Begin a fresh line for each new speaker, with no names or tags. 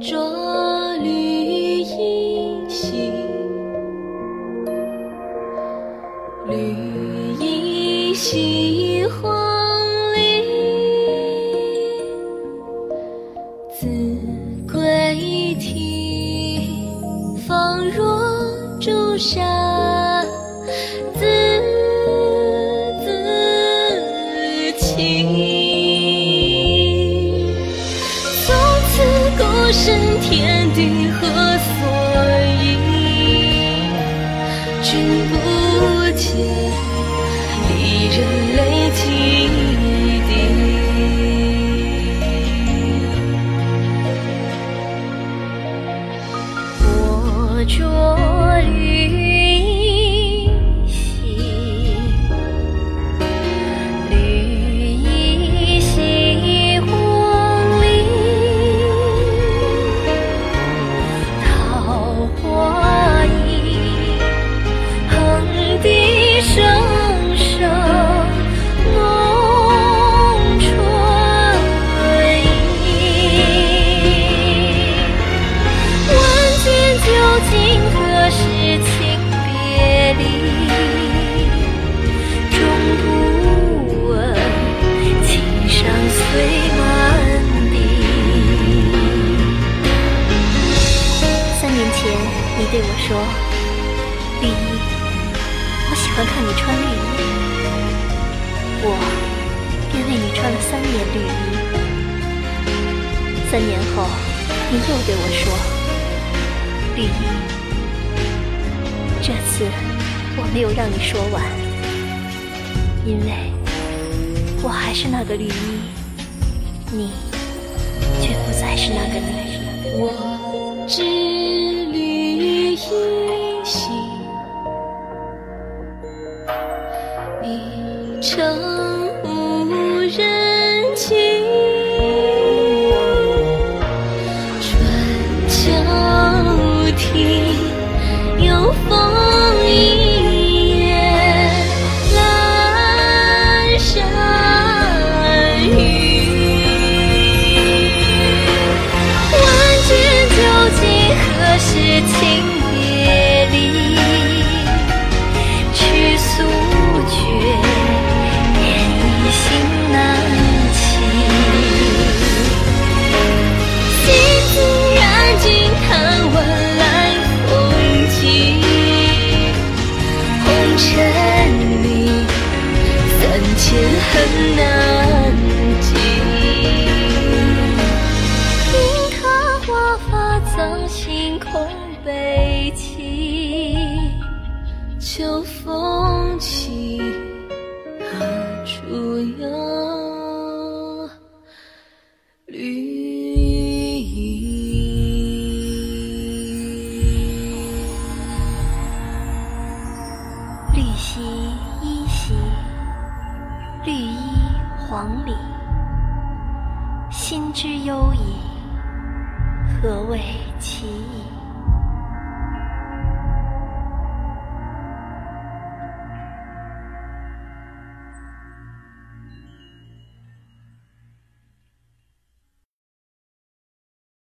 着绿衣兮，绿衣兮黄鹂。子规啼，若朱砂。身天地何前，你对我说：“绿衣，我喜欢看你穿绿衣。”我便为你穿了三年绿衣。三年后，你又对我说：“绿衣，这次我没有让你说完，因为我还是那个绿衣，你却不再是那个你。”我一难尽。听他华发藏心空悲泣，秋风起，何处有绿衣？绿兮衣兮，绿衣黄鹂。心之忧矣，何谓其矣？